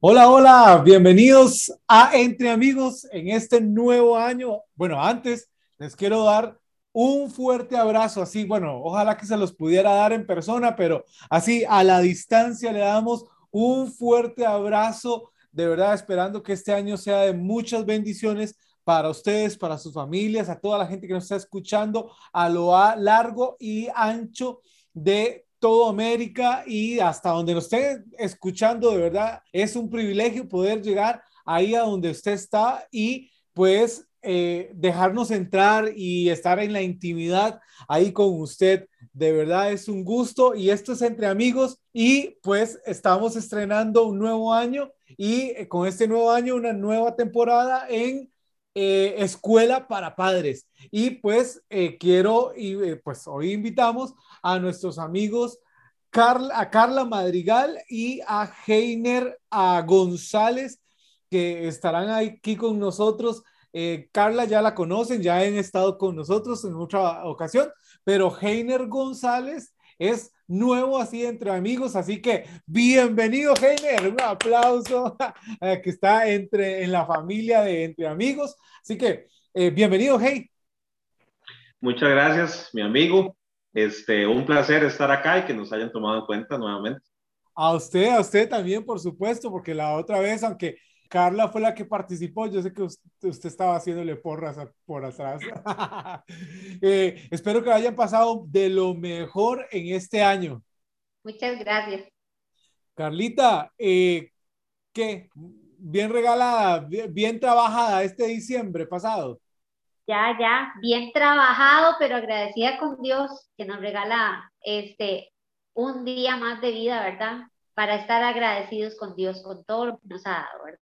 Hola, hola, bienvenidos a Entre Amigos en este nuevo año. Bueno, antes les quiero dar un fuerte abrazo, así, bueno, ojalá que se los pudiera dar en persona, pero así a la distancia le damos un fuerte abrazo, de verdad esperando que este año sea de muchas bendiciones para ustedes, para sus familias, a toda la gente que nos está escuchando a lo largo y ancho de todo América y hasta donde nos esté escuchando, de verdad, es un privilegio poder llegar ahí a donde usted está y pues eh, dejarnos entrar y estar en la intimidad ahí con usted. De verdad es un gusto y esto es entre amigos y pues estamos estrenando un nuevo año y eh, con este nuevo año una nueva temporada en eh, Escuela para Padres. Y pues quiero y pues hoy invitamos a nuestros amigos a Carla Madrigal y a Heiner a González, que estarán aquí con nosotros. Eh, Carla ya la conocen, ya han estado con nosotros en otra ocasión, pero Heiner González es nuevo así entre amigos, así que bienvenido Heiner, un aplauso que está entre en la familia de entre amigos, así que eh, bienvenido Hey. Muchas gracias, mi amigo. Este, un placer estar acá y que nos hayan tomado en cuenta nuevamente. A usted, a usted también, por supuesto, porque la otra vez, aunque Carla fue la que participó, yo sé que usted, estaba haciéndole porras por atrás. Eh, espero que hayan pasado de lo mejor en este año. Muchas gracias. Carlita, eh, ¿qué? Bien regalada, bien trabajada este diciembre pasado ya, ya, bien trabajado, pero agradecida con Dios que nos regala este un día más de vida, ¿verdad? Para estar agradecidos con Dios, con todo lo que nos ha dado, ¿verdad?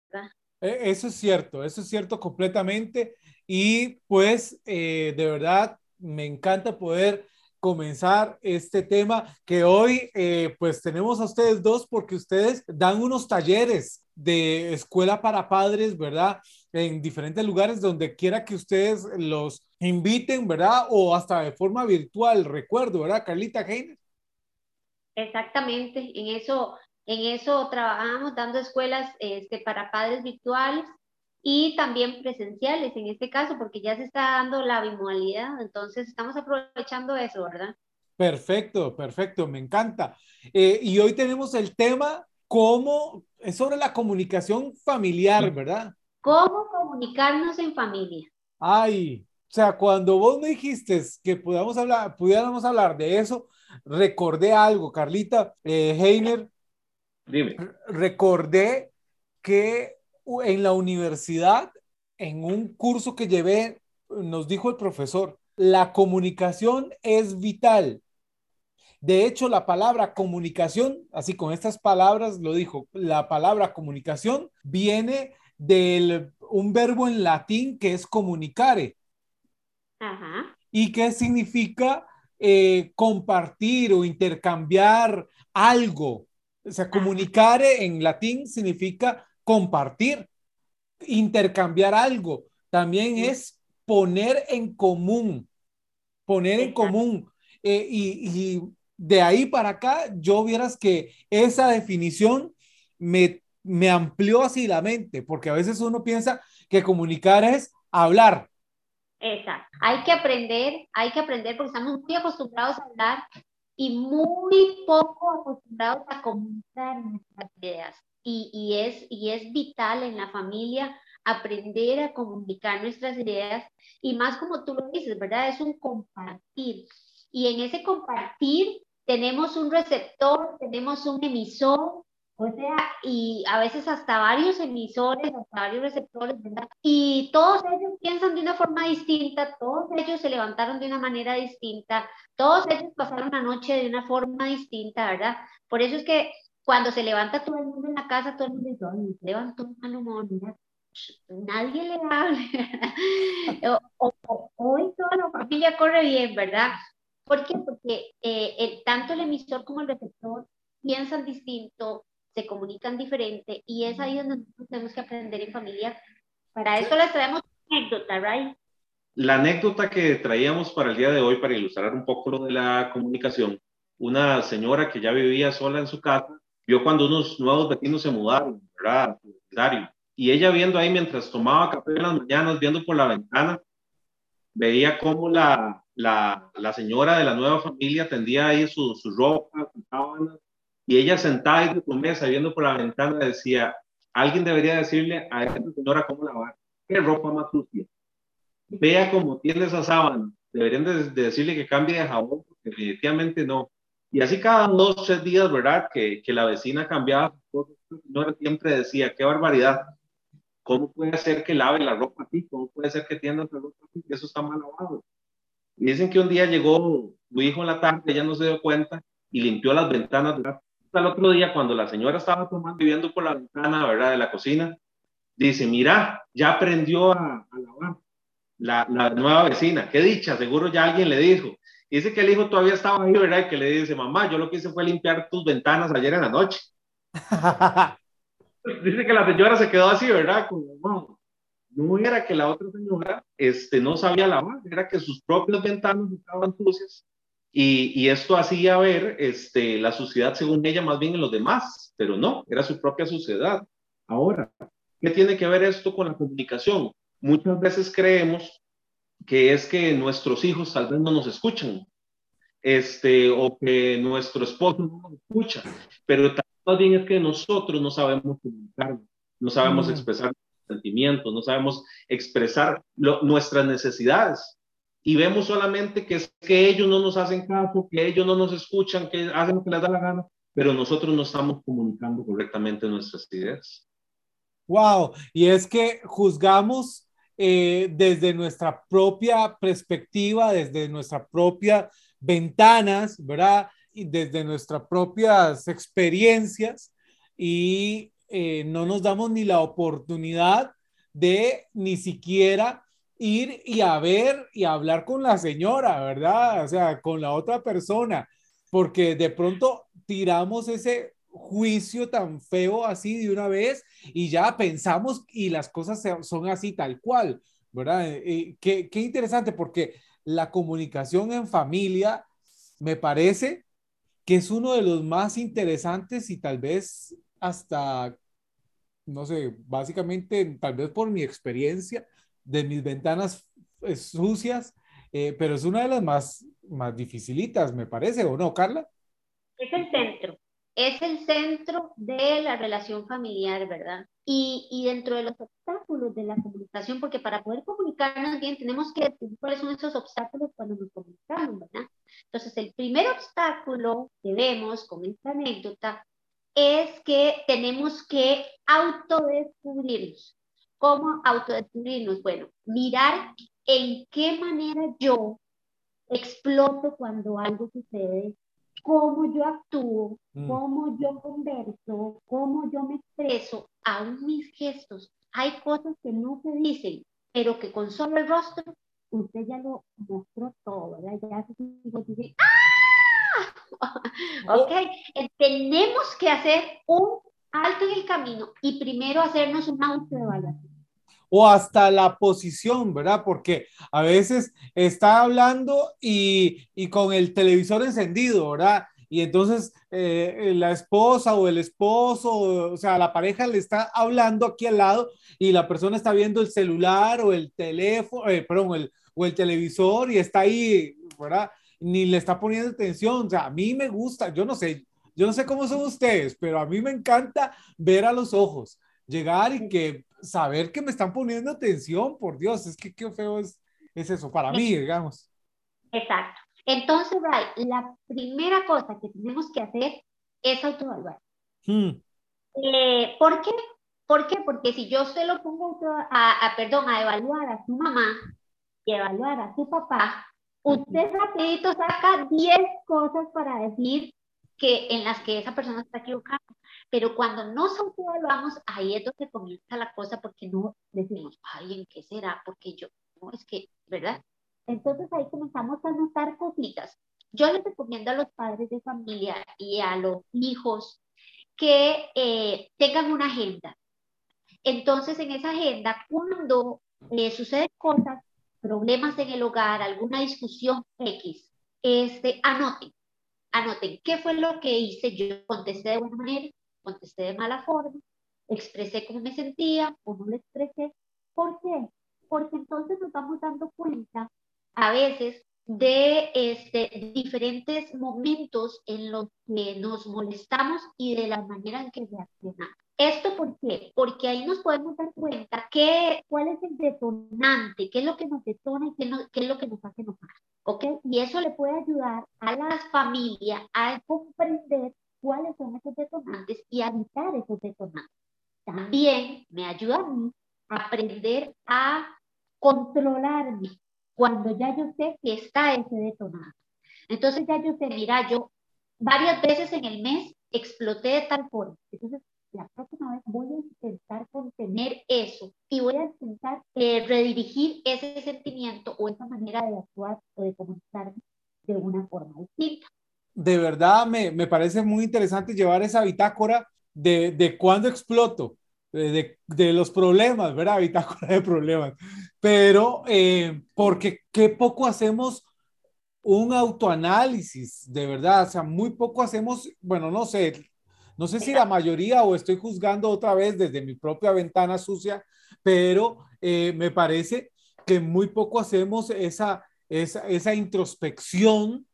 E, eso es cierto, eso es cierto completamente. Y pues, eh, de verdad, me encanta poder comenzar este tema que hoy eh, pues tenemos a ustedes dos porque ustedes dan unos talleres de escuela para padres, ¿verdad? En diferentes lugares donde quiera que ustedes los inviten, ¿verdad? O hasta de forma virtual, recuerdo, ¿verdad? Carlita Heiner. Exactamente, en eso, en eso trabajamos dando escuelas este, para padres virtuales y también presenciales en este caso, porque ya se está dando la bimodalidad, entonces estamos aprovechando eso, ¿verdad? Perfecto, perfecto, me encanta. Eh, y hoy tenemos el tema cómo es sobre la comunicación familiar, ¿verdad? ¿Cómo comunicarnos en familia? Ay, o sea, cuando vos me dijiste que pudiéramos hablar, pudiéramos hablar de eso, recordé algo, Carlita, eh, Heiner. Dime. Recordé que en la universidad, en un curso que llevé, nos dijo el profesor, la comunicación es vital. De hecho, la palabra comunicación, así con estas palabras lo dijo, la palabra comunicación viene de un verbo en latín que es comunicare. ¿Y qué significa eh, compartir o intercambiar algo? O sea, comunicare en latín significa compartir, intercambiar algo. También es poner en común, poner en común. Eh, y, de ahí para acá, yo vieras que esa definición me, me amplió así la mente, porque a veces uno piensa que comunicar es hablar. Exacto. Hay que aprender, hay que aprender porque estamos muy acostumbrados a hablar y muy poco acostumbrados a comunicar nuestras ideas y, es, y es vital en la familia aprender a comunicar nuestras ideas y más como tú lo dices, ¿verdad? Es un compartir. Y en ese compartir tenemos un receptor, tenemos un emisor, o sea, y a veces hasta varios emisores, hasta varios receptores, ¿verdad? Y todos ellos piensan de una forma distinta, todos ellos se levantaron de una manera distinta, todos ellos pasaron la noche de una forma distinta, ¿verdad? Por eso es que cuando se levanta todo el mundo en la casa, todo el mundo dice, ay, se levantó un mal mira, nadie le habla. hoy toda la familia corre bien, ¿verdad? ¿Por qué? Porque eh, tanto el emisor como el receptor piensan distinto, se comunican diferente y es ahí donde nosotros tenemos que aprender en familia. Para eso les traemos una anécdota, ¿right? La anécdota que traíamos para el día de hoy, para ilustrar un poco lo de la comunicación, una señora que ya vivía sola en su casa vio cuando unos nuevos vecinos se mudaron, ¿verdad? Y ella viendo ahí mientras tomaba café en las mañanas, viendo por la ventana, veía cómo la, la, la señora de la nueva familia tendía ahí su, su ropa, sus sábanas, y ella sentada ahí su mesa, viendo por la ventana, decía, alguien debería decirle a esta señora cómo lavar, qué ropa más sucia. Vea cómo tiene esa sábana, deberían de, decirle que cambie de jabón, definitivamente no. Y así cada dos, tres días, ¿verdad? Que, que la vecina cambiaba cosas, la señora siempre decía, qué barbaridad, ¿Cómo puede ser que lave la ropa así? ¿Cómo puede ser que tienda la ropa así? Eso está mal lavado. Y dicen que un día llegó su hijo en la tarde, ella no se dio cuenta y limpió las ventanas. ¿verdad? El otro día, cuando la señora estaba tomando y viendo por la ventana, ¿verdad? De la cocina, dice, mira, ya aprendió a, lavar la, la, nueva vecina. Qué dicha, seguro ya alguien le dijo. dice que el hijo todavía estaba ahí, ¿verdad? Y que le dice, mamá, yo lo que hice fue limpiar tus ventanas ayer en la noche. dice que la señora se quedó así, ¿verdad? Como, no, era que la otra señora este, no sabía lavar, era que sus propias ventanas estaban sucias y, y, esto hacía ver este, la suciedad según ella más bien en los demás, pero no, era su propia suciedad. Ahora, ¿qué tiene que ver esto con la comunicación? Muchas veces creemos que es que nuestros hijos tal vez no nos escuchan, este, o que nuestro esposo no nos escucha, pero más bien es que nosotros no sabemos comunicarnos, no sabemos mm. expresar sentimientos, no sabemos expresar nuestras necesidades. Y vemos solamente que que ellos no nos hacen caso, que ellos no nos escuchan, que hacen lo que les da la gana, pero nosotros no estamos comunicando correctamente nuestras ideas. Wow, y es que juzgamos eh, desde nuestra propia perspectiva, desde nuestra propia ventanas, ¿verdad? desde nuestras propias experiencias y eh, no nos damos ni la oportunidad de ni siquiera ir y a ver y hablar con la señora, ¿verdad? O sea, con la otra persona, porque de pronto tiramos ese juicio tan feo así de una vez y ya pensamos y las cosas son así tal cual, ¿verdad? Eh, eh, qué, qué interesante porque la comunicación en familia me parece que es uno de los más interesantes y tal vez hasta, no sé, básicamente, tal vez por mi experiencia de mis ventanas eh, sucias, eh, pero es una de las más, más dificilitas, me parece, ¿o no, Carla? Es el centro, es el centro de la relación familiar, ¿verdad? Y, y, dentro de los obstáculos de la comunicación, porque para poder comunicarnos bien tenemos que decir cuáles son esos obstáculos cuando nos comunicamos, ¿verdad? Entonces, el primer obstáculo que vemos con esta anécdota es que tenemos que autodescubrirnos. ¿Cómo autodescubrirnos? Bueno, mirar en qué manera yo exploto cuando algo sucede, cómo yo actúo, mm. cómo yo converso, cómo yo me expreso, aún mis gestos. Hay cosas que no se dicen, pero que con solo el rostro usted ya lo mostró todo, ¿verdad? Ya se dice, ¡ah! ok, eh, tenemos que hacer un alto en el camino y primero hacernos una autoevaluación. O hasta la posición, ¿verdad? Porque a veces está hablando y, y con el televisor encendido, ¿verdad? y entonces eh, la esposa o el esposo, o sea, la pareja le está hablando aquí al lado y la persona está viendo el celular o el teléfono, eh, perdón, el, o el televisor y está ahí, ¿verdad? Ni le está poniendo atención. O sea, a mí me gusta, yo no sé, yo no sé cómo son ustedes, pero a mí me encanta ver a los ojos, llegar y que saber que me están poniendo atención, por Dios, es que qué feo es, es eso para mí, digamos. Exacto. Entonces, la primera cosa que tenemos que hacer es autoevaluar. Hmm. Eh, ¿Por qué? ¿Por qué? Porque si yo se lo pongo a, a, perdón, a evaluar a su mamá, y evaluar a su papá, usted rapidito saca 10 cosas para decir que en las que esa persona está equivocada. Pero cuando nos autoevaluamos, ahí es donde comienza la cosa porque no decimos, ay, ¿en qué será? Porque yo, no, es que, ¿verdad? Entonces ahí comenzamos a notar cositas. Yo les recomiendo a los padres de familia y a los hijos que eh, tengan una agenda. Entonces, en esa agenda, cuando eh, suceden cosas, problemas en el hogar, alguna discusión X, este, anoten, anoten qué fue lo que hice, yo contesté de buena manera, contesté de mala forma, expresé cómo me sentía o no lo expresé. ¿Por qué? Porque entonces nos vamos dando cuenta a veces de este, diferentes momentos en los que nos molestamos y de la manera en que reaccionamos. ¿Esto por qué? Porque ahí nos podemos dar cuenta qué, cuál es el detonante, qué es lo que nos detona y qué, qué es lo que nos hace enojar. ¿Ok? Y eso le puede ayudar a las familias a comprender cuáles son esos detonantes y evitar esos detonantes. También me ayuda a mí a aprender a controlarme cuando ya yo sé que está ese detonante. Entonces ya yo sé, mira, yo varias veces en el mes exploté de tal forma. Entonces, la próxima vez voy a intentar contener eso y voy a intentar eh, redirigir ese sentimiento o esa manera de actuar o de comunicarme de una forma distinta. De verdad, me, me parece muy interesante llevar esa bitácora de, de cuándo exploto, de, de, los problemas, ¿verdad? Bitácora de problemas. Pero eh, porque qué poco hacemos un autoanálisis, de verdad, o sea, muy poco hacemos, bueno, no sé, no sé si la mayoría o estoy juzgando otra vez desde mi propia ventana sucia, pero eh, me parece que muy poco hacemos esa, esa, esa introspección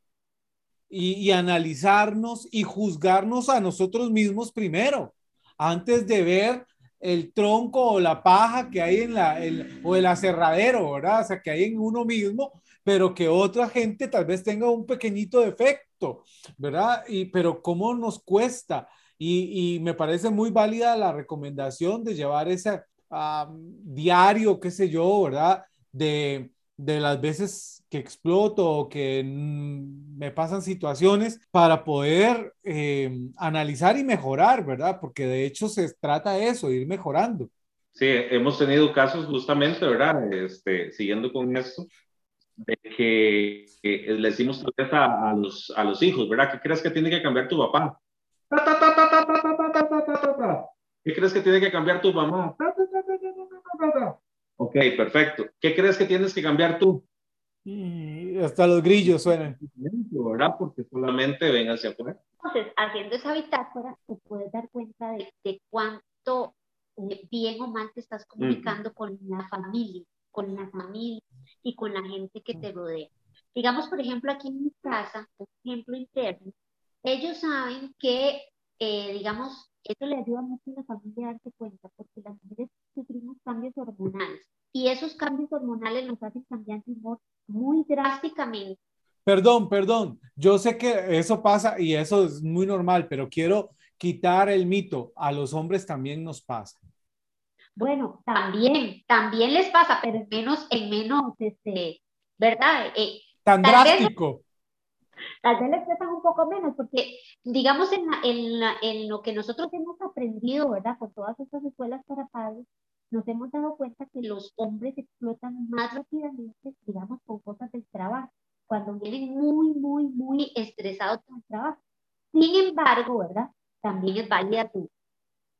y, analizarnos y juzgarnos a nosotros mismos primero, antes de ver el tronco o la paja que hay en la, el, o el aserradero, ¿verdad? O sea, que hay en uno mismo, pero que otra gente tal vez tenga un pequeñito defecto, ¿verdad? Y, pero ¿cómo nos cuesta? Y, y me parece muy válida la recomendación de llevar ese um, diario, qué sé yo, ¿verdad? De, de las veces que exploto o que me pasan situaciones para poder eh, analizar y mejorar, ¿verdad? Porque de hecho se trata de eso, ir mejorando. Sí, hemos tenido casos justamente, ¿verdad? Este, siguiendo con esto, de que, que le decimos a, los, a los hijos, ¿verdad? ¿Qué crees que tiene que cambiar tu papá? ¿Qué crees que tiene que cambiar tu mamá? Ok, perfecto. ¿Qué crees que tienes que cambiar tú? Y hasta los grillos suenan. ¿Verdad? Porque solamente ven hacia afuera. Entonces, haciendo esa bitácora, te puedes dar cuenta de, de cuánto eh, bien o mal te estás comunicando mm. con la familia, con la familia y con la gente que te rodea. Digamos, por ejemplo, aquí en mi casa, un ejemplo interno, ellos saben que, eh, digamos, eso le ayuda mucho a la familia a darse cuenta, porque las mujeres sufrimos cambios hormonales y esos cambios hormonales nos hacen cambiar de humor muy drásticamente. Perdón, perdón, yo sé que eso pasa y eso es muy normal, pero quiero quitar el mito, a los hombres también nos pasa. Bueno, también, también les pasa, pero en menos, en menos, este, ¿verdad? Eh, Tan drástico. Tal vez les expresan un poco menos, porque digamos en, en, en, lo que nosotros hemos aprendido, ¿verdad? Con todas estas escuelas para padres, nos hemos dado cuenta que los hombres explotan más rápidamente, digamos, con cosas del trabajo, cuando vienen muy, muy, muy estresados con el trabajo. Sin embargo, ¿verdad? También es válida tu,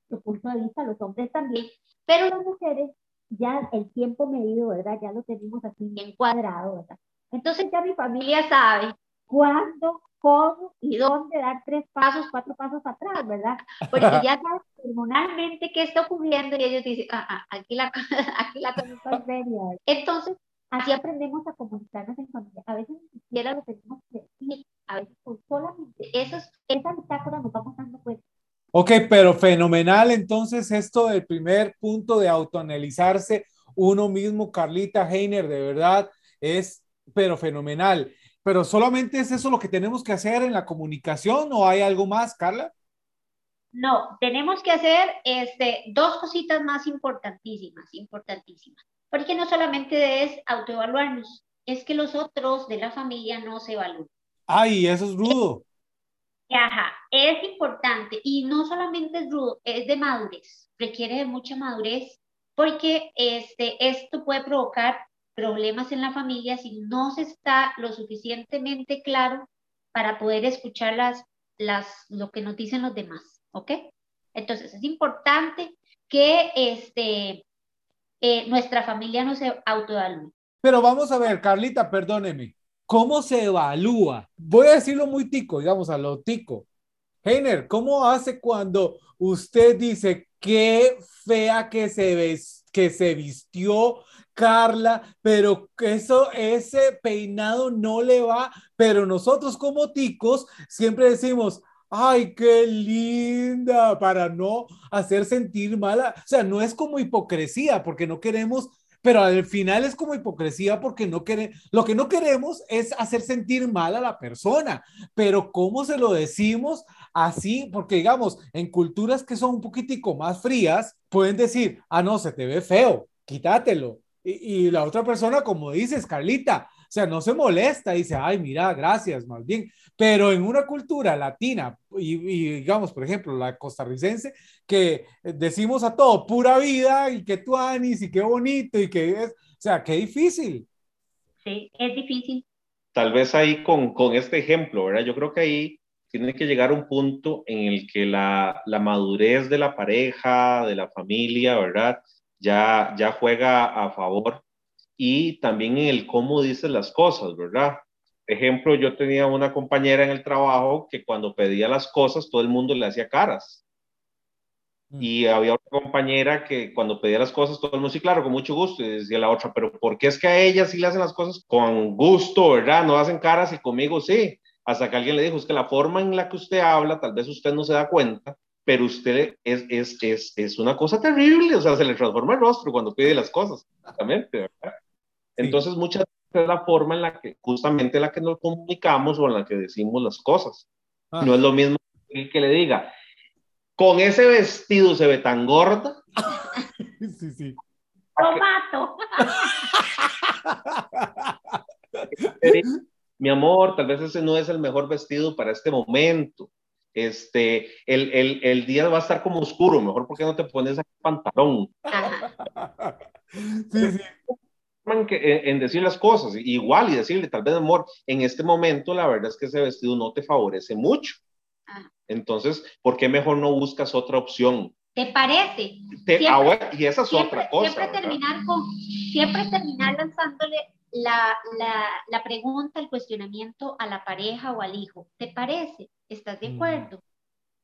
tu punto de vista, los hombres también, pero las mujeres ya el tiempo medido, ¿verdad? Ya lo tenemos así bien cuadrado, ¿verdad? Entonces ya mi familia sabe cuándo, cómo y dónde dar tres pasos, cuatro pasos atrás, ¿verdad? Porque ya sabes hormonalmente qué está ocurriendo y ellos dicen, ah, ah, aquí la, aquí la cosa está seria. Entonces, así aprendemos a comunicarnos en familia. A veces ni siquiera lo tenemos que decir, a veces con solamente esos, esa bitácora nos vamos dando cuenta. Ok, pero fenomenal entonces esto del primer punto de autoanalizarse uno mismo, Carlita Heiner, de verdad es, pero fenomenal. Pero solamente es eso lo que tenemos que hacer en la comunicación o hay algo más, Carla? No, tenemos que hacer este, dos cositas más importantísimas, importantísimas. Porque no solamente es autoevaluarnos, es que los otros de la familia no se evalúen. Ay, eso es rudo. Ajá, es importante y no solamente es rudo, es de madurez, requiere de mucha madurez porque este, esto puede provocar problemas en la familia si no se está lo suficientemente claro para poder escuchar las, las, lo que nos dicen los demás, ¿ok? Entonces es importante que este, eh, nuestra familia no se autoevalúe. Pero vamos a ver, Carlita, perdóneme, ¿cómo se evalúa? Voy a decirlo muy tico, digamos, a lo tico. Heiner, ¿cómo hace cuando usted dice qué fea que se, que se vistió Carla, pero eso, ese peinado no le va, pero nosotros como ticos siempre decimos, ay, qué linda, para no hacer sentir mala, o sea, no es como hipocresía, porque no queremos pero al final es como hipocresía porque no queremos, lo que no queremos es hacer sentir mal a la persona, pero ¿cómo se lo decimos así? Porque digamos, en culturas que son un poquitico más frías, pueden decir, ah, no, se te ve feo, quítatelo. Y, y la otra persona, como dices, Carlita, o sea, no se molesta, dice, ay, mira, gracias, más bien. Pero en una cultura latina, y, digamos, por ejemplo, la costarricense, que decimos a todo, pura vida, y que tú anis, y qué bonito, y que es, o sea, qué difícil. Sí, es difícil. Tal vez ahí con, con este ejemplo, ¿verdad? Yo creo que ahí tiene que llegar un punto en el que la, la madurez de la pareja, de la familia, ¿verdad? Ya, ya juega a favor y también en el cómo dices las cosas, ¿verdad? Ejemplo, yo tenía una compañera en el trabajo que cuando pedía las cosas todo el mundo le hacía caras. Mm. Y había otra compañera que cuando pedía las cosas todo el mundo, sí, claro, con mucho gusto. Y decía la otra, pero ¿por qué es que a ella sí le hacen las cosas con gusto, verdad? No hacen caras y conmigo sí. Hasta que alguien le dijo, es que la forma en la que usted habla, tal vez usted no se da cuenta, pero usted es, es, es, es una cosa terrible, o sea, se le transforma el rostro cuando pide las cosas, exactamente, ¿verdad? Entonces, muchas veces es la forma en la que, justamente la que nos comunicamos o en la que decimos las cosas. Ah. No es lo mismo que le diga, con ese vestido se ve tan gorda. sí, sí. Tomato. Mi amor, tal vez ese no es el mejor vestido para este momento. Este, el, el, el día va a estar como oscuro, mejor porque no te pones el pantalón. sí, sí en, decir las cosas, igual y decirle, tal vez, amor, en este momento la verdad es que ese vestido no te favorece mucho. Entonces, ¿por qué mejor no buscas otra opción? ¿Te parece? Ah, y esa es otra cosa. Siempre terminar, con, siempre terminar lanzándole la, la, la, pregunta, el cuestionamiento a la pareja o al hijo. ¿Te parece? ¿Estás de mm. acuerdo?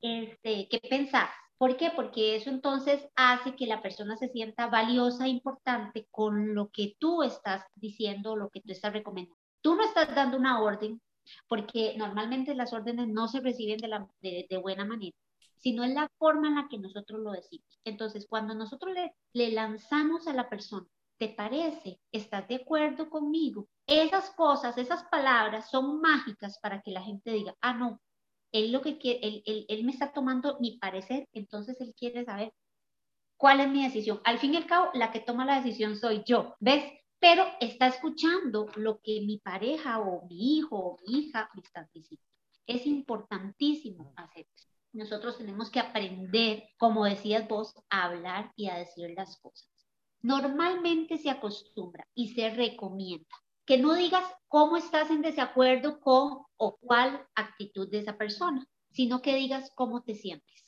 Este, ¿Qué pensás? ¿Por qué? Porque eso entonces hace que la persona se sienta valiosa e importante con lo que tú estás diciendo, lo que tú estás recomendando. Tú no estás dando una orden, porque normalmente las órdenes no se reciben de, la, de, buena manera, sino en la forma en la que nosotros lo decimos. Entonces, cuando nosotros le, le lanzamos a la persona, ¿te parece? ¿Estás de acuerdo conmigo? Esas cosas, esas palabras son mágicas para que la gente diga, ah, no, él lo que quiere, él, me está tomando mi parecer, entonces él quiere saber cuál es mi decisión. Al fin y al cabo, la que toma la decisión soy yo, ¿ves? Pero está escuchando lo que mi pareja o mi hijo o mi hija me están diciendo. Es importantísimo hacer eso. Nosotros tenemos que aprender, como decías vos, a hablar y a decir las cosas. Normalmente se acostumbra y se recomienda que no digas cómo estás en desacuerdo con o cuál actitud de esa persona, sino que digas cómo te sientes.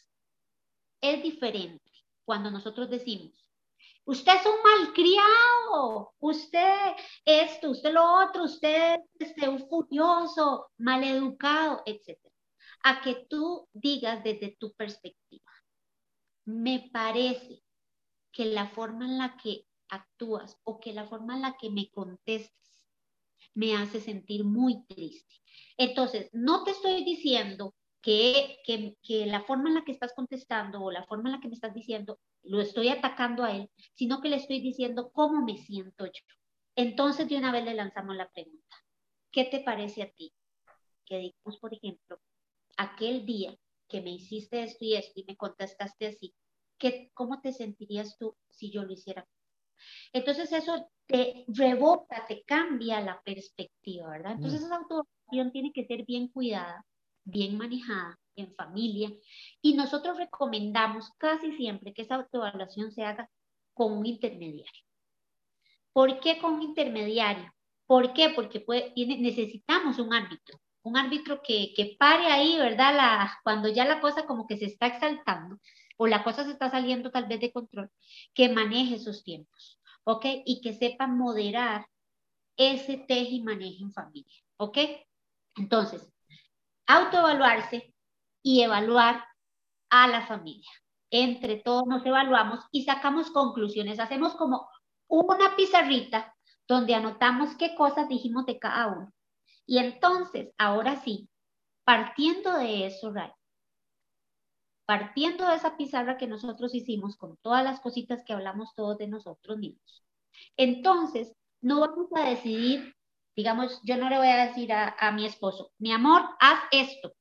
Es diferente cuando nosotros decimos, usted es un malcriado, usted esto, usted lo otro, usted es un furioso, maleducado, etc. A que tú digas desde tu perspectiva, me parece que la forma en la que actúas o que la forma en la que me contestas me hace sentir muy triste. Entonces, no te estoy diciendo que, que, la forma en la que estás contestando o la forma en la que me estás diciendo, lo estoy atacando a él, sino que le estoy diciendo cómo me siento yo. Entonces, de una vez le lanzamos la pregunta, ¿qué te parece a ti? Que digamos, por ejemplo, aquel día que me hiciste esto y esto y me contestaste así, ¿qué, ¿cómo te sentirías tú si yo lo hiciera entonces eso te rebota, te cambia la perspectiva, ¿verdad? Entonces mm. esa autoevaluación tiene que ser bien cuidada, bien manejada en familia y nosotros recomendamos casi siempre que esa autoevaluación se haga con un intermediario. ¿Por qué con un intermediario? ¿Por qué? Porque necesitamos un árbitro, un árbitro que, que pare ahí, ¿verdad? La, cuando ya la cosa como que se está exaltando o la cosa se está saliendo tal vez de control, que maneje esos tiempos, ¿ok? Y que sepa moderar ese teje y maneje en familia, ¿ok? Entonces, autoevaluarse, y evaluar a la familia. Entre todos nos evaluamos y sacamos conclusiones. Hacemos como una pizarrita donde anotamos qué cosas dijimos de cada uno. Y entonces, ahora sí, partiendo de eso, Ray, partiendo de esa pizarra que nosotros hicimos con todas las cositas que hablamos todos de nosotros mismos, entonces no vamos a decidir, digamos, yo no le voy a decir a, a mi esposo, mi amor, haz esto.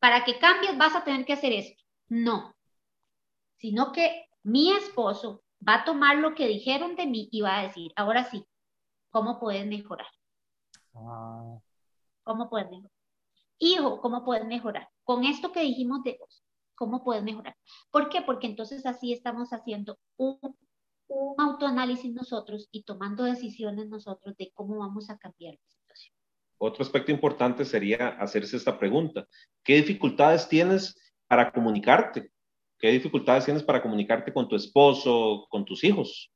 Para que cambies vas a tener que hacer esto. No, sino que mi esposo va a tomar lo que dijeron de mí y va a decir, ahora sí, ¿cómo puedes mejorar? Ah. ¿Cómo puedes mejorar? Hijo, ¿cómo puedes mejorar? Con esto que dijimos de vos, ¿cómo puedes mejorar? ¿Por qué? Porque entonces así estamos haciendo un, un autoanálisis nosotros y tomando decisiones nosotros de cómo vamos a cambiar la situación. Otro aspecto importante sería hacerse esta pregunta. ¿Qué dificultades tienes para comunicarte? ¿Qué dificultades tienes para comunicarte con tu esposo, con tus hijos?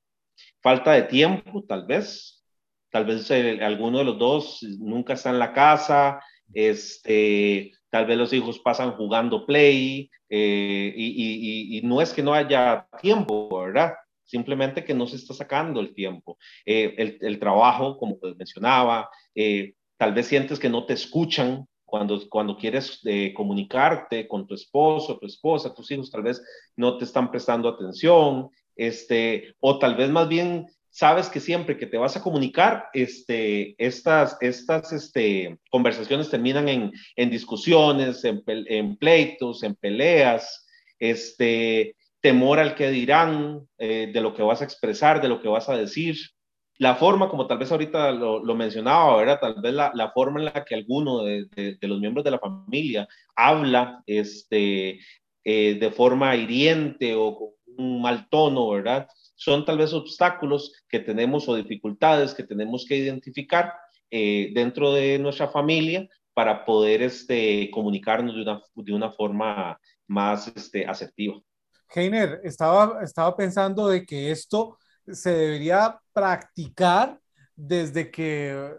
Falta de tiempo, tal vez. Tal vez alguno de los dos nunca está en la casa. Este, tal vez los hijos pasan jugando play eh, y, no es que no haya tiempo, ¿verdad? Simplemente que no se está sacando el tiempo. Eh, el, trabajo, como mencionaba, eh, tal vez sientes que no te escuchan cuando, cuando quieres comunicarte con tu esposo, tu esposa, tus hijos, tal vez no te están prestando atención, este, o tal vez más bien sabes que siempre que te vas a comunicar, este, estas, estas este, conversaciones terminan en, en discusiones, en, pleitos, en peleas, este, temor al que dirán, eh, de lo que vas a expresar, de lo que vas a decir la forma, como tal vez ahorita lo, mencionaba, ¿verdad? Tal vez la, la, forma en la que alguno de, de, los miembros de la familia habla este, eh, de forma hiriente o con un mal tono, ¿verdad? Son tal vez obstáculos que tenemos o dificultades que tenemos que identificar eh, dentro de nuestra familia para poder este, comunicarnos de una, de una forma más este, asertiva. Heiner, estaba, estaba pensando de que esto se debería practicar desde que,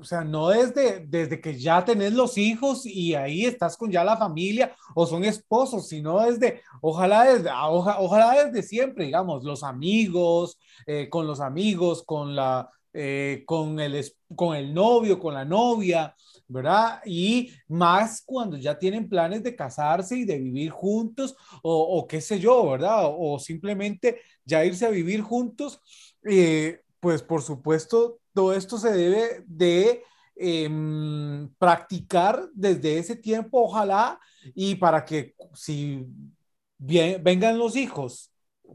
o sea, no desde, desde que ya tenés los hijos y ahí estás con ya la familia o son esposos, sino desde, ojalá desde, ojalá desde siempre, digamos, los amigos, eh, con los amigos, con la, eh, con, el, con el novio, con la novia, ¿verdad? Y más cuando ya tienen planes de casarse y de vivir juntos o, o qué sé yo, ¿verdad? O, simplemente ya irse a vivir juntos, eh, pues por supuesto, todo esto se debe de em, practicar desde ese tiempo, ojalá, y para que si vengan los hijos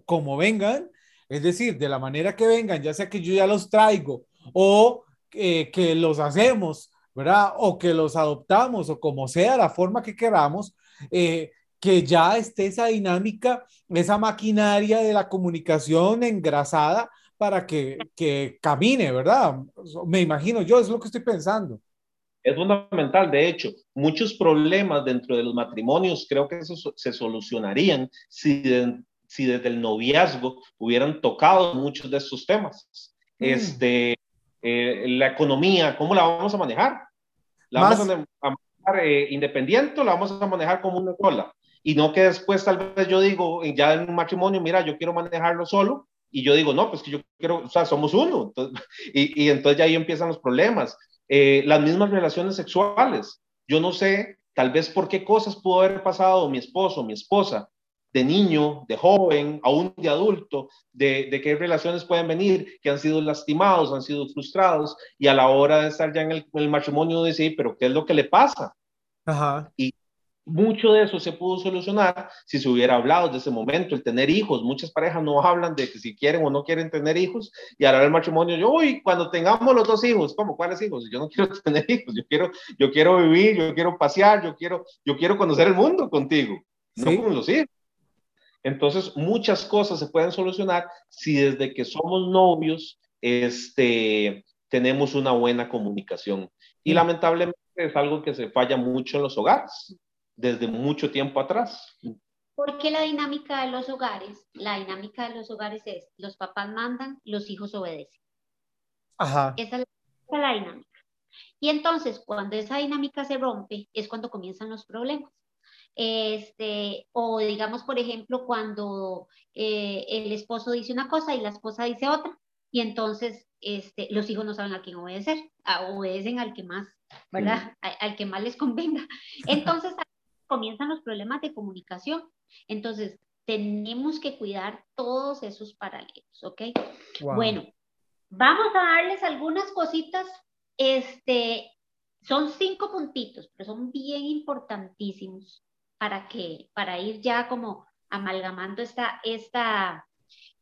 como vengan, es decir, de la manera que vengan, ya sea que yo ya los traigo o eh, que los hacemos ¿verdad? O que los adoptamos o como sea la forma que queramos, eh, que ya esté esa dinámica, esa maquinaria de la comunicación engrasada para que, que camine, ¿verdad? Me imagino yo, es lo que estoy pensando. Es fundamental, de hecho, muchos problemas dentro de los matrimonios creo que eso se solucionarían si, si desde el noviazgo hubieran tocado muchos de estos temas. Mm. Este, eh, la economía, ¿cómo la vamos a manejar? ¿La vamos a, manejar eh, independiente o la vamos a manejar como una sola? Y no que después tal vez yo digo, ya en un matrimonio, mira, yo quiero manejarlo solo, y yo digo, no, pues que yo quiero, o sea, somos uno. y, y, entonces ya ahí empiezan los problemas. Eh, las mismas relaciones sexuales. Yo no sé, tal vez por qué cosas pudo haber pasado mi esposo, mi esposa, de niño, de joven, aún de adulto, de, de, qué relaciones pueden venir, que han sido lastimados, han sido frustrados, y a la hora de estar ya en el, matrimonio decir, pero ¿qué es lo que le pasa? Ajá. Y mucho de eso se pudo solucionar si se hubiera hablado de ese momento, el tener hijos. Muchas parejas no hablan de que si quieren o no quieren tener hijos, y a la hora del matrimonio, yo, uy, cuando tengamos los dos hijos, ¿cómo? ¿Cuáles hijos? Yo no quiero tener hijos, yo quiero, yo quiero vivir, yo quiero pasear, yo quiero, yo quiero conocer el mundo contigo, no con los hijos. Entonces, muchas cosas se pueden solucionar si desde que somos novios este, tenemos una buena comunicación. Y lamentablemente es algo que se falla mucho en los hogares, desde mucho tiempo atrás. Porque la dinámica de los hogares, la dinámica de los hogares es, los papás mandan, los hijos obedecen. Ajá. Esa es la dinámica. Y entonces, cuando esa dinámica se rompe, es cuando comienzan los problemas. Este, o digamos, por ejemplo, cuando eh, el esposo dice una cosa y la esposa dice otra, y entonces este, los hijos no saben a quién obedecer, obedecen al que más, ¿verdad? Al, que más les convenga. Entonces comienzan los problemas de comunicación. Entonces, tenemos que cuidar todos esos paralelos, ¿ok? Bueno, vamos a darles algunas cositas, este, son cinco puntitos, pero son bien importantísimos para que, para ir ya como amalgamando esta, esta,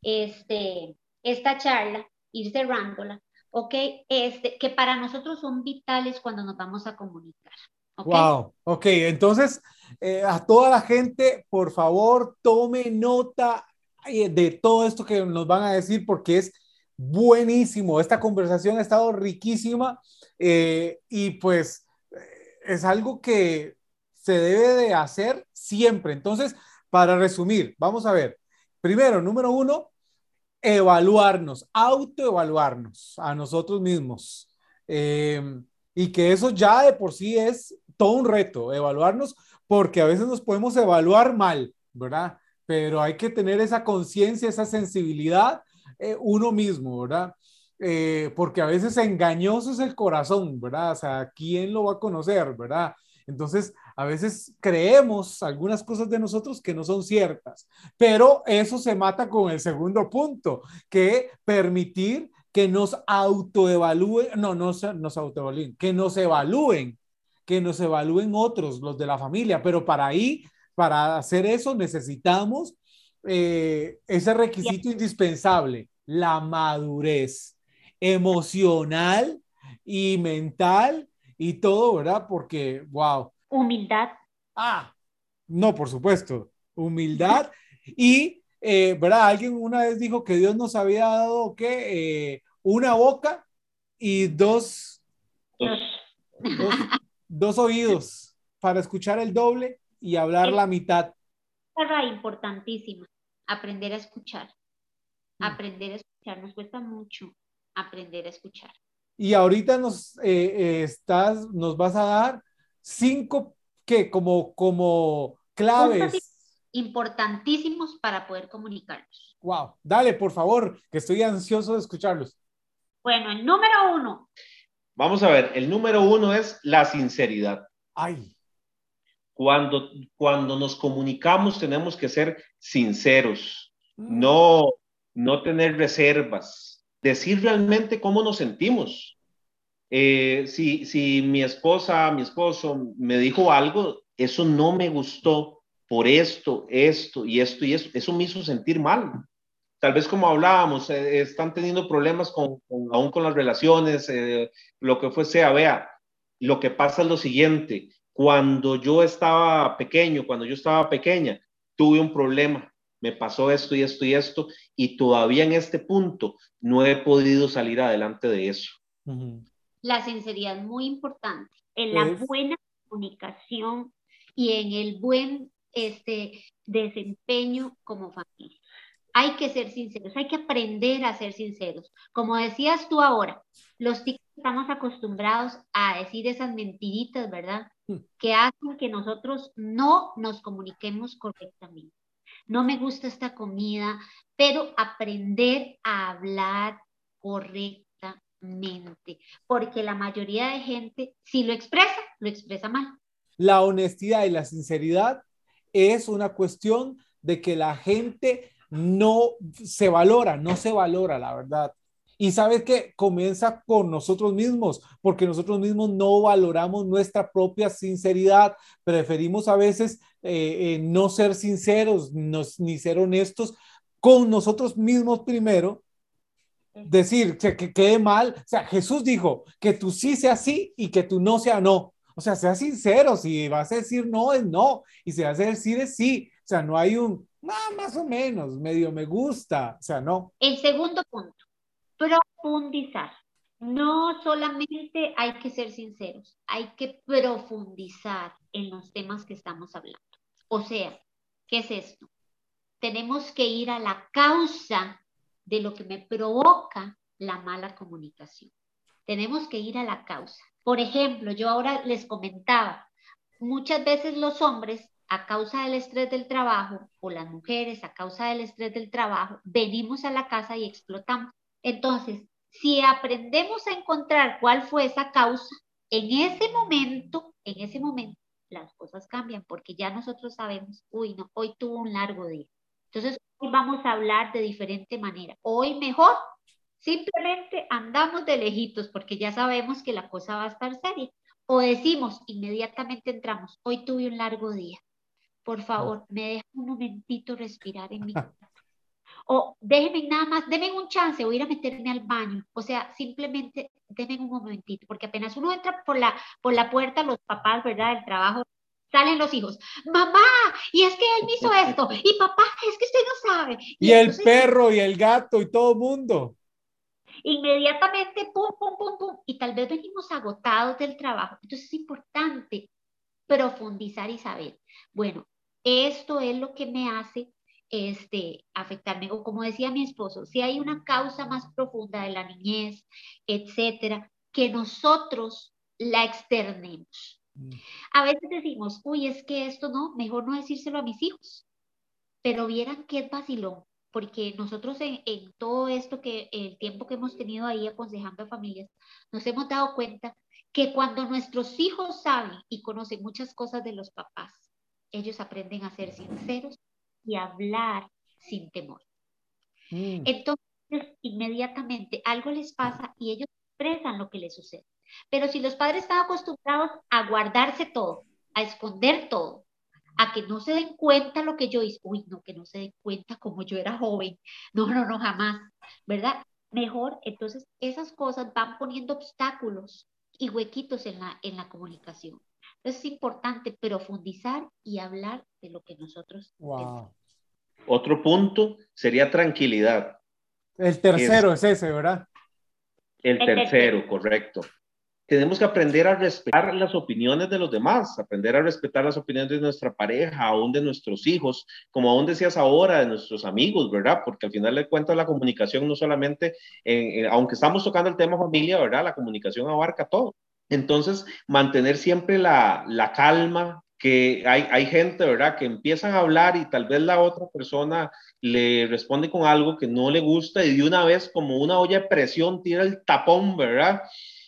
este, esta charla, ir cerrándola, ¿ok? Este, que para nosotros son vitales cuando nos vamos a comunicar. ¿okay? Wow, ok, entonces eh, a toda la gente, por favor, tome nota eh, de todo esto que nos van a decir porque es buenísimo. Esta conversación ha estado riquísima eh, y pues es algo que se debe de hacer siempre. Entonces, para resumir, vamos a ver. Primero, número uno, evaluarnos, autoevaluarnos a nosotros mismos. y que eso ya de por sí es todo un reto, evaluarnos porque a veces nos podemos evaluar mal, ¿verdad? Pero hay que tener esa conciencia, esa sensibilidad eh, uno mismo, ¿verdad? Eh, porque a veces engañoso es el corazón, ¿verdad? O sea, ¿quién lo va a conocer, ¿verdad? Entonces, a veces creemos algunas cosas de nosotros que no son ciertas, pero eso se mata con el segundo punto, que permitir que nos autoevalúen, no, no nos autoevalúen, que nos evalúen que nos evalúen otros, los de la familia, pero para ahí, para hacer eso necesitamos eh, ese requisito indispensable, la madurez emocional y mental y todo, ¿verdad? Porque, wow. Humildad. Ah, no, por supuesto, humildad y, eh, ¿verdad? Alguien una vez dijo que Dios nos había dado, ¿qué? Eh, una boca y dos, dos, dos oídos para escuchar el doble y hablar la mitad. Es importantísima, aprender a escuchar. Aprender a escuchar, nos cuesta mucho aprender a escuchar. Y ahorita nos eh, eh, estás, nos vas a dar cinco que como, como claves. Importantísimos para poder comunicarnos. Wow, dale, por favor, que estoy ansioso de escucharlos. Bueno, el número uno, Vamos a ver, el número uno es la sinceridad. Ay. Cuando, cuando nos comunicamos tenemos que ser sinceros, mm. no, no tener reservas, decir realmente cómo nos sentimos. Eh, si, si mi esposa, mi esposo me dijo algo, eso no me gustó por esto, esto y esto y eso, eso me hizo sentir mal tal vez como hablábamos, eh, están teniendo problemas con, aún con las relaciones, eh, lo que fuese, vea, lo que pasa es lo siguiente, cuando yo estaba pequeño, cuando yo estaba pequeña, tuve un problema, me pasó esto y esto y esto, y todavía en este punto no he podido salir adelante de eso. La sinceridad es muy importante, en la buena comunicación y en el buen este, desempeño como familia hay que ser sinceros, hay que aprender a ser sinceros. Como decías tú ahora, los ticos estamos acostumbrados a decir esas mentiritas, ¿verdad? Hmm. Que hacen que nosotros no nos comuniquemos correctamente. No me gusta esta comida, pero aprender a hablar correctamente, porque la mayoría de gente, si lo expresa, lo expresa mal. La honestidad y la sinceridad es una cuestión de que la gente no se valora, no se valora, la verdad. Y sabes que comienza con nosotros mismos, porque nosotros mismos no valoramos nuestra propia sinceridad, preferimos a veces eh, eh, no ser sinceros ni ser honestos con nosotros mismos primero, decir que, que quede mal. O sea, Jesús dijo que tú sí sea sí y que tú no sea no. O sea, sea sincero, si vas a decir no es no, y si vas a decir es sí. O sea, no hay un, más o menos, medio me gusta, o sea, no. El segundo punto, profundizar. No solamente hay que ser sinceros, hay que profundizar en los temas que estamos hablando. O sea, ¿qué es esto? Tenemos que ir a la causa de lo que me provoca la mala comunicación. Tenemos que ir a la causa. Por ejemplo, yo ahora les comentaba, muchas veces los hombres a causa del estrés del trabajo o las mujeres a causa del estrés del trabajo, venimos a la casa y explotamos. Entonces, si aprendemos a encontrar cuál fue esa causa, en ese momento, en ese momento, las cosas cambian porque ya nosotros sabemos, uy, no, hoy tuvo un largo día. Entonces, hoy vamos a hablar de diferente manera. Hoy mejor, simplemente andamos de lejitos porque ya sabemos que la cosa va a estar seria. O decimos, inmediatamente entramos, hoy tuve un largo día. Por favor, me deja un momentito respirar en mi casa. O déjenme nada más, denme un chance o ir a meterme al baño. O sea, simplemente denme un momentito, porque apenas uno entra por la, por la puerta, los papás, ¿verdad? Del trabajo, salen los hijos. Mamá, y es que él me hizo esto. Y papá, es que usted no sabe. Y, el perro y el gato y todo el mundo. Inmediatamente, pum, pum, pum, pum. Y tal vez venimos agotados del trabajo. Entonces es importante profundizar y saber, bueno, esto es lo que me hace este, afectarme. O como decía mi esposo, si hay una causa más profunda de la niñez, etcétera, que nosotros la externemos. Mm. A veces decimos, uy, es que esto no, mejor no decírselo a mis hijos. Pero vieran qué es vacilón, porque nosotros en, todo esto que el tiempo que hemos tenido ahí aconsejando a familias, nos hemos dado cuenta que cuando nuestros hijos saben y conocen muchas cosas de los papás, ellos aprenden a ser sinceros y hablar sin temor. Mm. Entonces, inmediatamente algo les pasa y ellos expresan lo que les sucede. Pero si los padres están acostumbrados a guardarse todo, a esconder todo, a que no se den cuenta lo que yo hice, uy, no, que no se den cuenta como yo era joven, no, no, no, jamás, ¿verdad? Mejor, entonces esas cosas van poniendo obstáculos y huequitos en la, en la comunicación. Es importante profundizar y hablar de lo que nosotros wow. Otro punto sería tranquilidad. El tercero es, ese, ¿verdad? El, tercero, correcto. Tenemos que aprender a respetar las opiniones de los demás, aprender a respetar las opiniones de nuestra pareja, aún de nuestros hijos, como aún decías ahora, de nuestros amigos, ¿verdad? Porque al final de cuentas la comunicación no solamente, aunque estamos tocando el tema familia, ¿verdad? La comunicación abarca todo. Entonces, mantener siempre la, la calma, que hay, hay gente, ¿verdad?, que empiezan a hablar y tal vez la otra persona le responde con algo que no le gusta y de una vez como una olla de presión tira el tapón, ¿verdad?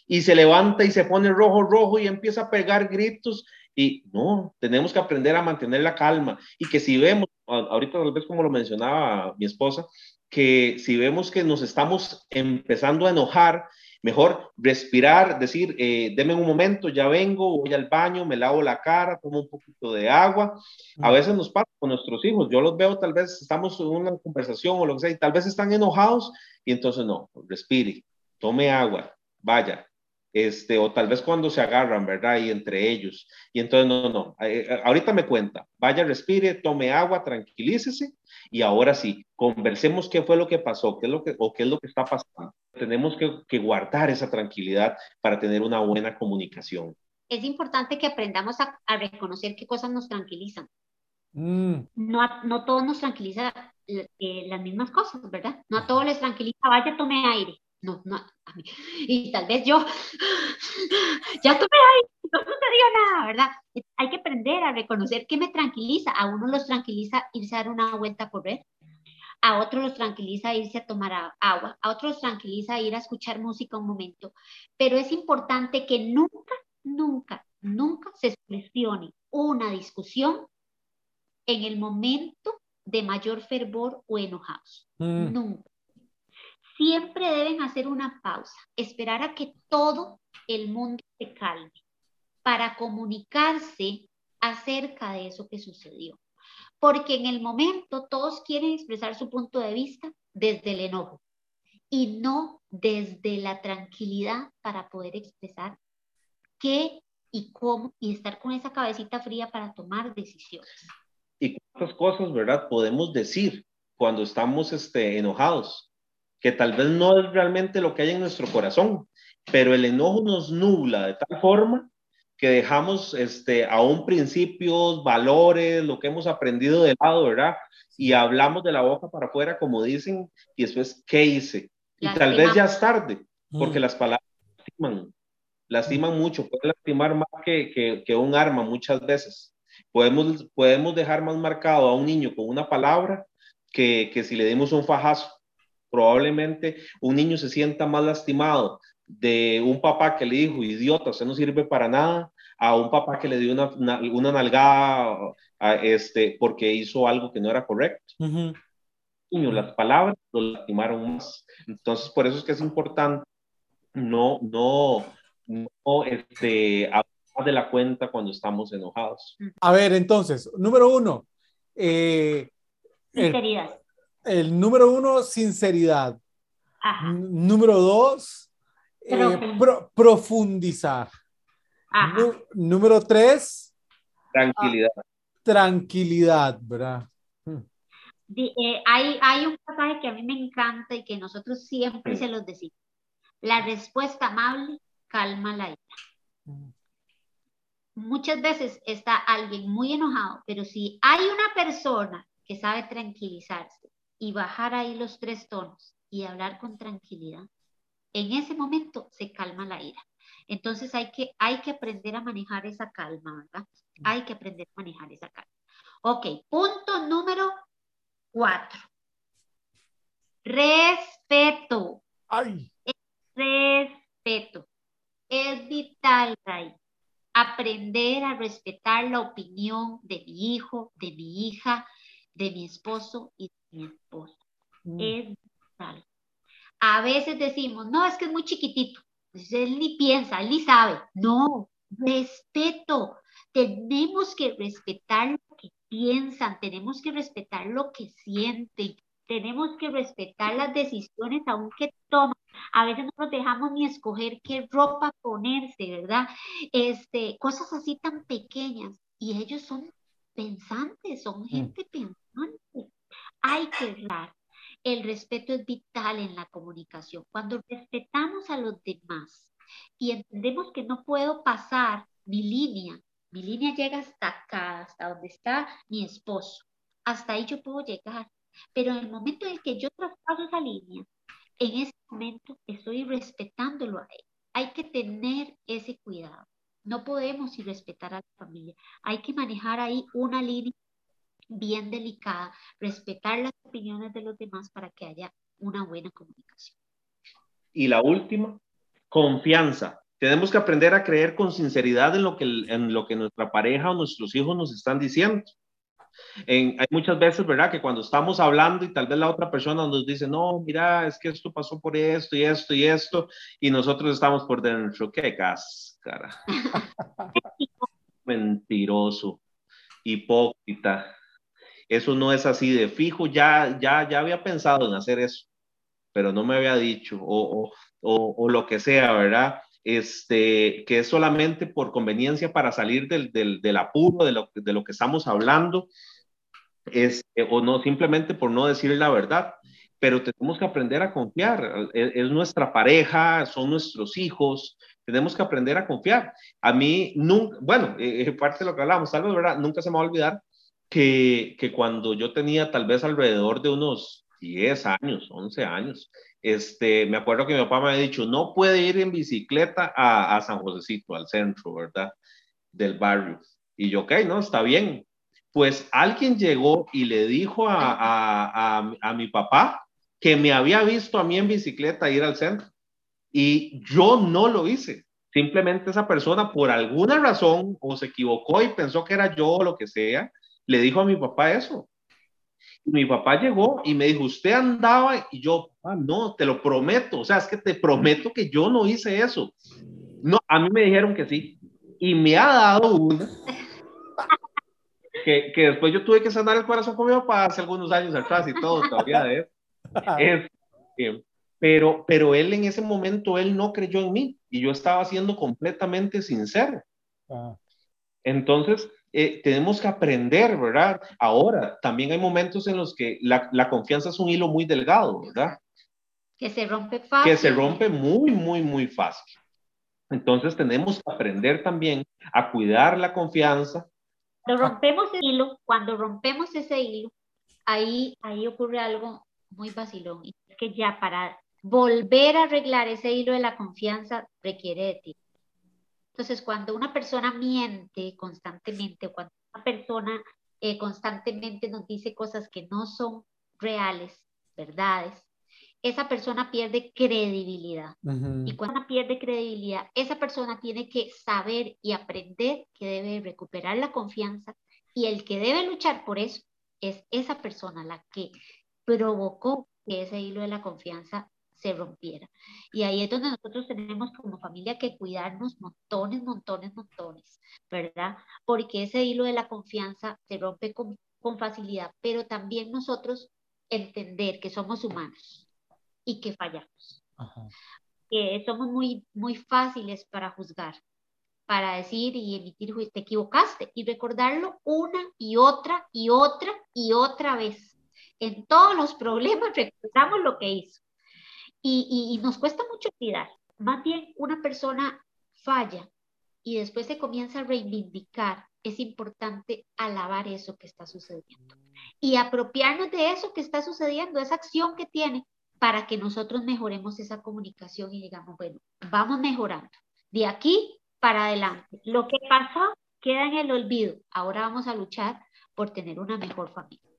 Y se levanta y se pone rojo, rojo y empieza a pegar gritos. Y no, tenemos que aprender a mantener la calma y que si vemos, ahorita tal vez como lo mencionaba mi esposa, que si vemos que nos estamos empezando a enojar, Mejor respirar, decir, eh, deme un momento, ya vengo, voy al baño, me lavo la cara, tomo un poquito de agua. A veces nos pasa con nuestros hijos, yo los veo, tal vez estamos en una conversación o lo que sea, y tal vez están enojados, y entonces no, respire, tome agua, vaya, este, o tal vez cuando se agarran, ¿verdad? Y entre ellos. Y entonces, no, no, eh, eh, ahorita me cuenta, vaya, respire, tome agua, tranquilícese y ahora sí, conversemos qué fue lo que pasó, qué es lo que, o qué es lo que está pasando. Tenemos que, guardar esa tranquilidad para tener una buena comunicación. Es importante que aprendamos a, reconocer qué cosas nos tranquilizan. Mm. No, no todos nos tranquiliza eh, las mismas cosas, ¿verdad? No a todos les tranquiliza, vaya, tome aire no, no, a mí. Y tal vez yo, ya tomé ahí, no sucedió nada, ¿verdad? Hay que aprender a reconocer qué me tranquiliza. A uno los tranquiliza irse a dar una vuelta a correr, a otros los tranquiliza irse a tomar agua, a otros los tranquiliza ir a escuchar música un momento. Pero es importante que nunca, nunca, nunca se expresione una discusión en el momento de mayor fervor o enojados. Mm. Nunca siempre deben hacer una pausa, esperar a que todo el mundo se calme para comunicarse acerca de eso que sucedió. Porque en el momento todos quieren expresar su punto de vista desde el enojo y no desde la tranquilidad para poder expresar qué y cómo y estar con esa cabecita fría para tomar decisiones. Y cuántas cosas, ¿verdad? Podemos decir cuando estamos este, enojados que tal vez no es realmente lo que hay en nuestro corazón, pero el enojo nos nubla de tal forma que dejamos este, aún principios, valores, lo que hemos aprendido de lado, ¿verdad? Y hablamos de la boca para afuera, como dicen, y después, ¿qué hice? Y tal vez ya es tarde, porque mm. las palabras lastiman, lastiman mucho, pueden lastimar más que, que, que, un arma muchas veces. Podemos, podemos dejar más marcado a un niño con una palabra que, que si le dimos un fajazo. Probablemente un niño se sienta más lastimado de un papá que le dijo, idiota, usted no sirve para nada, a un papá que le dio una, una, una nalgada a este, porque hizo algo que no era correcto. Uh -huh. Las palabras lo lastimaron más. Entonces, por eso es que es importante no, no, no este, hablar de la cuenta cuando estamos enojados. A ver, entonces, número uno, eh. El, el, número uno, sinceridad. Ajá. Número dos, eh, pro, profundizar. Nú, número tres, tranquilidad. Ah, tranquilidad, ¿verdad? De, eh, hay, hay un pasaje que a mí me encanta y que nosotros siempre se los decimos. La respuesta amable calma la ira. Muchas veces está alguien muy enojado, pero si hay una persona que sabe tranquilizarse y bajar ahí los tres tonos y hablar con tranquilidad, en ese momento se calma la ira. Entonces hay que, hay que aprender a manejar esa calma, ¿verdad? Hay que aprender a manejar esa calma. Ok, punto número cuatro. Respeto. Ay. Respeto. Es vital, Ray, aprender a respetar la opinión de mi hijo, de mi hija, de mi esposo y de mi esposa. Mm. Es vital. A veces decimos, no, es que es muy chiquitito. Entonces, él ni piensa, él ni sabe. No, respeto. Tenemos que respetar lo que piensan, tenemos que respetar lo que sienten, tenemos que respetar las decisiones aunque toman. A veces no nos dejamos ni escoger qué ropa ponerse, ¿verdad? Este, cosas así tan pequeñas. Y ellos son pensantes, son gente mm. pensante. Hay que hablar. El respeto es vital en la comunicación. Cuando respetamos a los demás y entendemos que no puedo pasar mi línea, mi línea llega hasta acá, hasta donde está mi esposo. Hasta ahí yo puedo llegar. Pero en el momento en que yo traspaso esa línea, en ese momento estoy respetándolo a él. Hay que tener ese cuidado. No podemos irrespetar a la familia. Hay que manejar ahí una línea bien delicada, respetar las opiniones de los demás para que haya una buena comunicación. Y la última, confianza. Tenemos que aprender a creer con sinceridad en lo que, en lo que nuestra pareja o nuestros hijos nos están diciendo. En, hay muchas veces, ¿verdad? Que cuando estamos hablando y tal vez la otra persona nos dice, no, mira, es que esto pasó por esto y esto y esto, y nosotros estamos por dentro, qué cáscara. Mentiroso, hipócrita. Eso no es así de fijo, ya, ya, ya había pensado en hacer eso, pero no me había dicho, o, o, o, lo que sea, ¿verdad? este, que es solamente por conveniencia para salir del, del, del apuro de lo, de lo, que estamos hablando, es, o no, simplemente por no decir la verdad. Pero tenemos que aprender a confiar. Es, es nuestra pareja, son nuestros hijos, tenemos que aprender a confiar. A mí, nunca, bueno, eh, parte de lo que hablamos, tal vez, ¿verdad? Nunca se me va a olvidar que, que cuando yo tenía tal vez alrededor de unos 10 años, 11 años, este, me acuerdo que mi papá me había dicho, no puede ir en bicicleta a, a San Josecito, al centro, ¿verdad? Del barrio. Y yo, ok, no, está bien. Pues alguien llegó y le dijo a, a, a, mi papá que me había visto a mí en bicicleta ir al centro. Y yo no lo hice. Simplemente esa persona, por alguna razón, o se equivocó y pensó que era yo o lo que sea, le dijo a mi papá eso. Y mi papá llegó y me dijo, usted andaba y yo, ah, no, te lo prometo, o sea, es que te prometo que yo no hice eso. No, a mí me dijeron que sí. Y me ha dado una que, que después yo tuve que sanar el corazón con mi papá hace algunos años atrás y todo, todavía de eso. Es, pero, pero él en ese momento, él no creyó en mí y yo estaba siendo completamente sincero. Ah. Entonces, eh, tenemos que aprender, ¿verdad? Ahora, también hay momentos en los que la, la, confianza es un hilo muy delgado, ¿verdad? Que se rompe fácil. Que se rompe muy, muy, muy fácil. Entonces tenemos que aprender también a cuidar la confianza. Cuando rompemos el hilo, cuando rompemos ese hilo, ahí, ahí ocurre algo muy vacilón. Es que ya para volver a arreglar ese hilo de la confianza requiere de ti. Entonces, cuando una persona miente constantemente, cuando una persona eh, constantemente nos dice cosas que no son reales, verdades, esa persona pierde credibilidad. Y cuando pierde credibilidad, esa persona tiene que saber y aprender que debe recuperar la confianza y el que debe luchar por eso es esa persona la que provocó que ese hilo de la confianza se rompiera. Y ahí es donde nosotros tenemos como familia que cuidarnos montones, montones, montones, ¿verdad? Porque ese hilo de la confianza se rompe con, con facilidad, pero también nosotros entender que somos humanos y que fallamos. Que somos muy, muy fáciles para juzgar, para decir y emitir juicio, te equivocaste y recordarlo una y otra y otra y otra vez. En todos los problemas recordamos lo que hizo. Y, nos cuesta mucho olvidar. Más bien, una persona falla y después se comienza a reivindicar. Es importante alabar eso que está sucediendo y apropiarnos de eso que está sucediendo, esa acción que tiene, para que nosotros mejoremos esa comunicación y digamos, bueno, vamos mejorando. De aquí para adelante. Lo que pasó queda en el olvido. Ahora vamos a luchar por tener una mejor familia.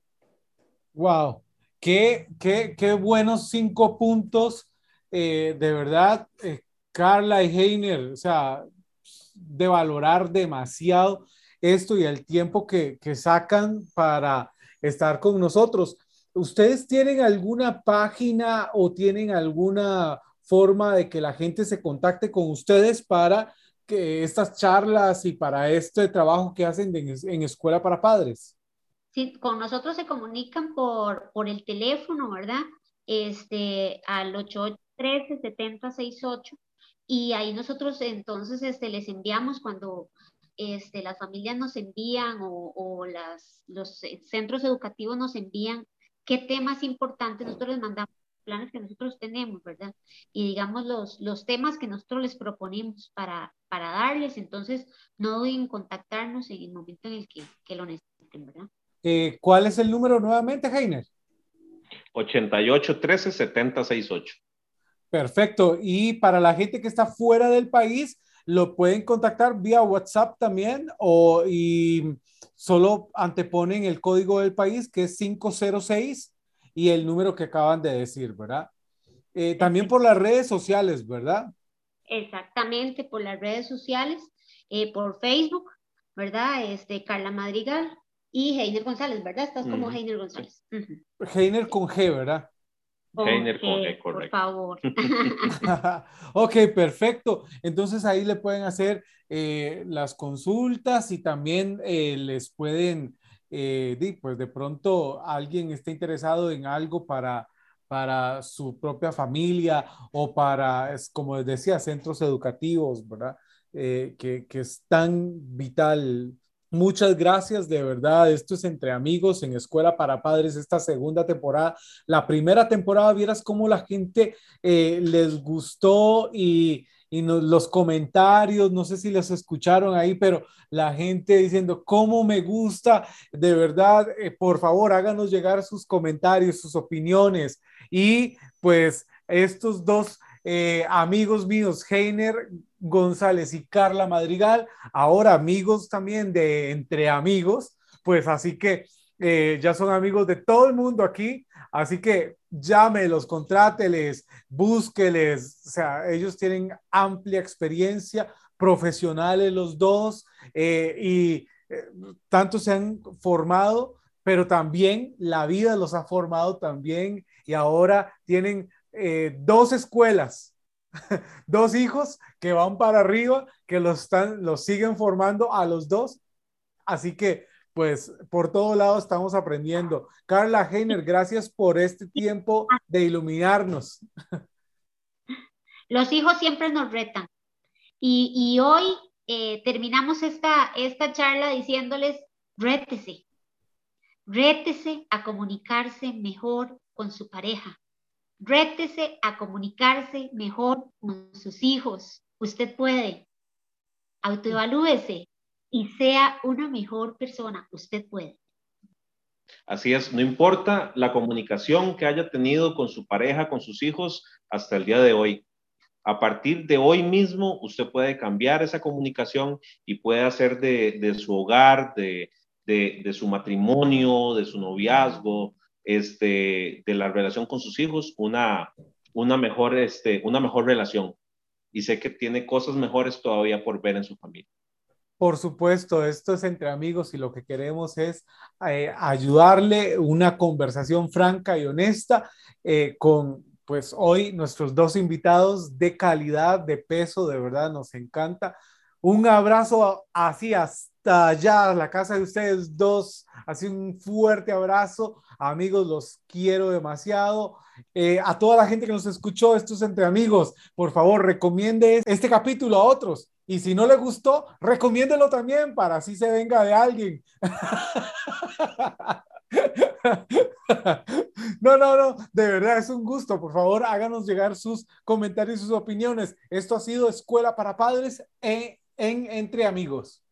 Wow, qué, qué, qué buenos cinco puntos. Eh, de verdad, eh, Carla y Heiner, o sea, de valorar demasiado esto y el tiempo que, que sacan para estar con nosotros. ¿Ustedes tienen alguna página o tienen alguna forma de que la gente se contacte con ustedes para que estas charlas y para este trabajo que hacen en, Escuela para Padres? Sí, con nosotros se comunican por, por el teléfono, ¿verdad? Este, al 8813-7068 y ahí nosotros entonces este, les enviamos cuando este, las familias nos envían o, o las, los centros educativos nos envían qué temas importantes nosotros les mandamos planes que nosotros tenemos, ¿verdad? Y digamos los, los temas que nosotros les proponemos para, para darles, entonces no duden en contactarnos en el momento en el que, que lo necesiten, ¿verdad? Eh, ¿Cuál es el número nuevamente, Heiner? 88 13 70 68. Perfecto. Y para la gente que está fuera del país, lo pueden contactar vía WhatsApp también o y solo anteponen el código del país que es 506 y el número que acaban de decir, ¿verdad? Eh, también por las redes sociales, ¿verdad? Exactamente, por las redes sociales, eh, por Facebook, ¿verdad? Este, Carla Madrigal y Heiner González, ¿verdad? Estás como Heiner González. Heiner con G, ¿verdad? Heiner con G, correcto. Por favor. ok, perfecto. Entonces ahí le pueden hacer eh, las consultas y también les pueden eh, pues de pronto alguien está interesado en algo para, para su propia familia o para, es, como les decía, centros educativos, ¿verdad? Eh, que, que es tan vital Muchas gracias, de verdad. Esto es Entre Amigos en Escuela para Padres, esta segunda temporada. La primera temporada, vieras cómo la gente eh, les gustó y, y los comentarios, no sé si los escucharon ahí, pero la gente diciendo, ¿cómo me gusta? De verdad, eh, por favor, háganos llegar sus comentarios, sus opiniones. Y pues estos dos eh, amigos míos, Heiner González y Carla Madrigal, ahora amigos también de Entre Amigos, pues así que eh, ya son amigos de todo el mundo aquí, así que llámelos, contráteles, búsqueles, o sea, ellos tienen amplia experiencia, profesionales los dos, eh, y tanto se han formado, pero también la vida los ha formado también, y ahora tienen dos escuelas, dos hijos que van para arriba, que los, están, los siguen formando a los dos. Así que pues por todo lado estamos aprendiendo. Carla Heiner, gracias por este tiempo de iluminarnos. Los hijos siempre nos retan. Y, hoy eh, terminamos esta, esta charla diciéndoles, rétese, rétese a comunicarse mejor con su pareja, rétese a comunicarse mejor con sus hijos. Usted puede, autoevalúese, y sea una mejor persona. Usted puede. Así es, no importa la comunicación que haya tenido con su pareja, con sus hijos hasta el día de hoy. A partir de hoy mismo, usted puede cambiar esa comunicación y puede hacer de, su hogar, de, su matrimonio, de su noviazgo, este, de la relación con sus hijos, una, una, mejor, este, una mejor relación. Y sé que tiene cosas mejores todavía por ver en su familia. Por supuesto, esto es entre amigos y lo que queremos es eh, ayudarle una conversación franca y honesta eh, con, pues hoy nuestros dos invitados de calidad, de peso, de verdad nos encanta. Un abrazo así hasta allá, la casa de ustedes dos, así un fuerte abrazo. Amigos, los quiero demasiado. Eh, a toda la gente que nos escuchó, estos entre amigos, por favor, recomiende este capítulo a otros. Y si no le gustó, recomiéndelo también para así se venga de alguien. No, no, no, de verdad es un gusto. Por favor, háganos llegar sus comentarios y sus opiniones. Esto ha sido Escuela para Padres en, en Entre Amigos.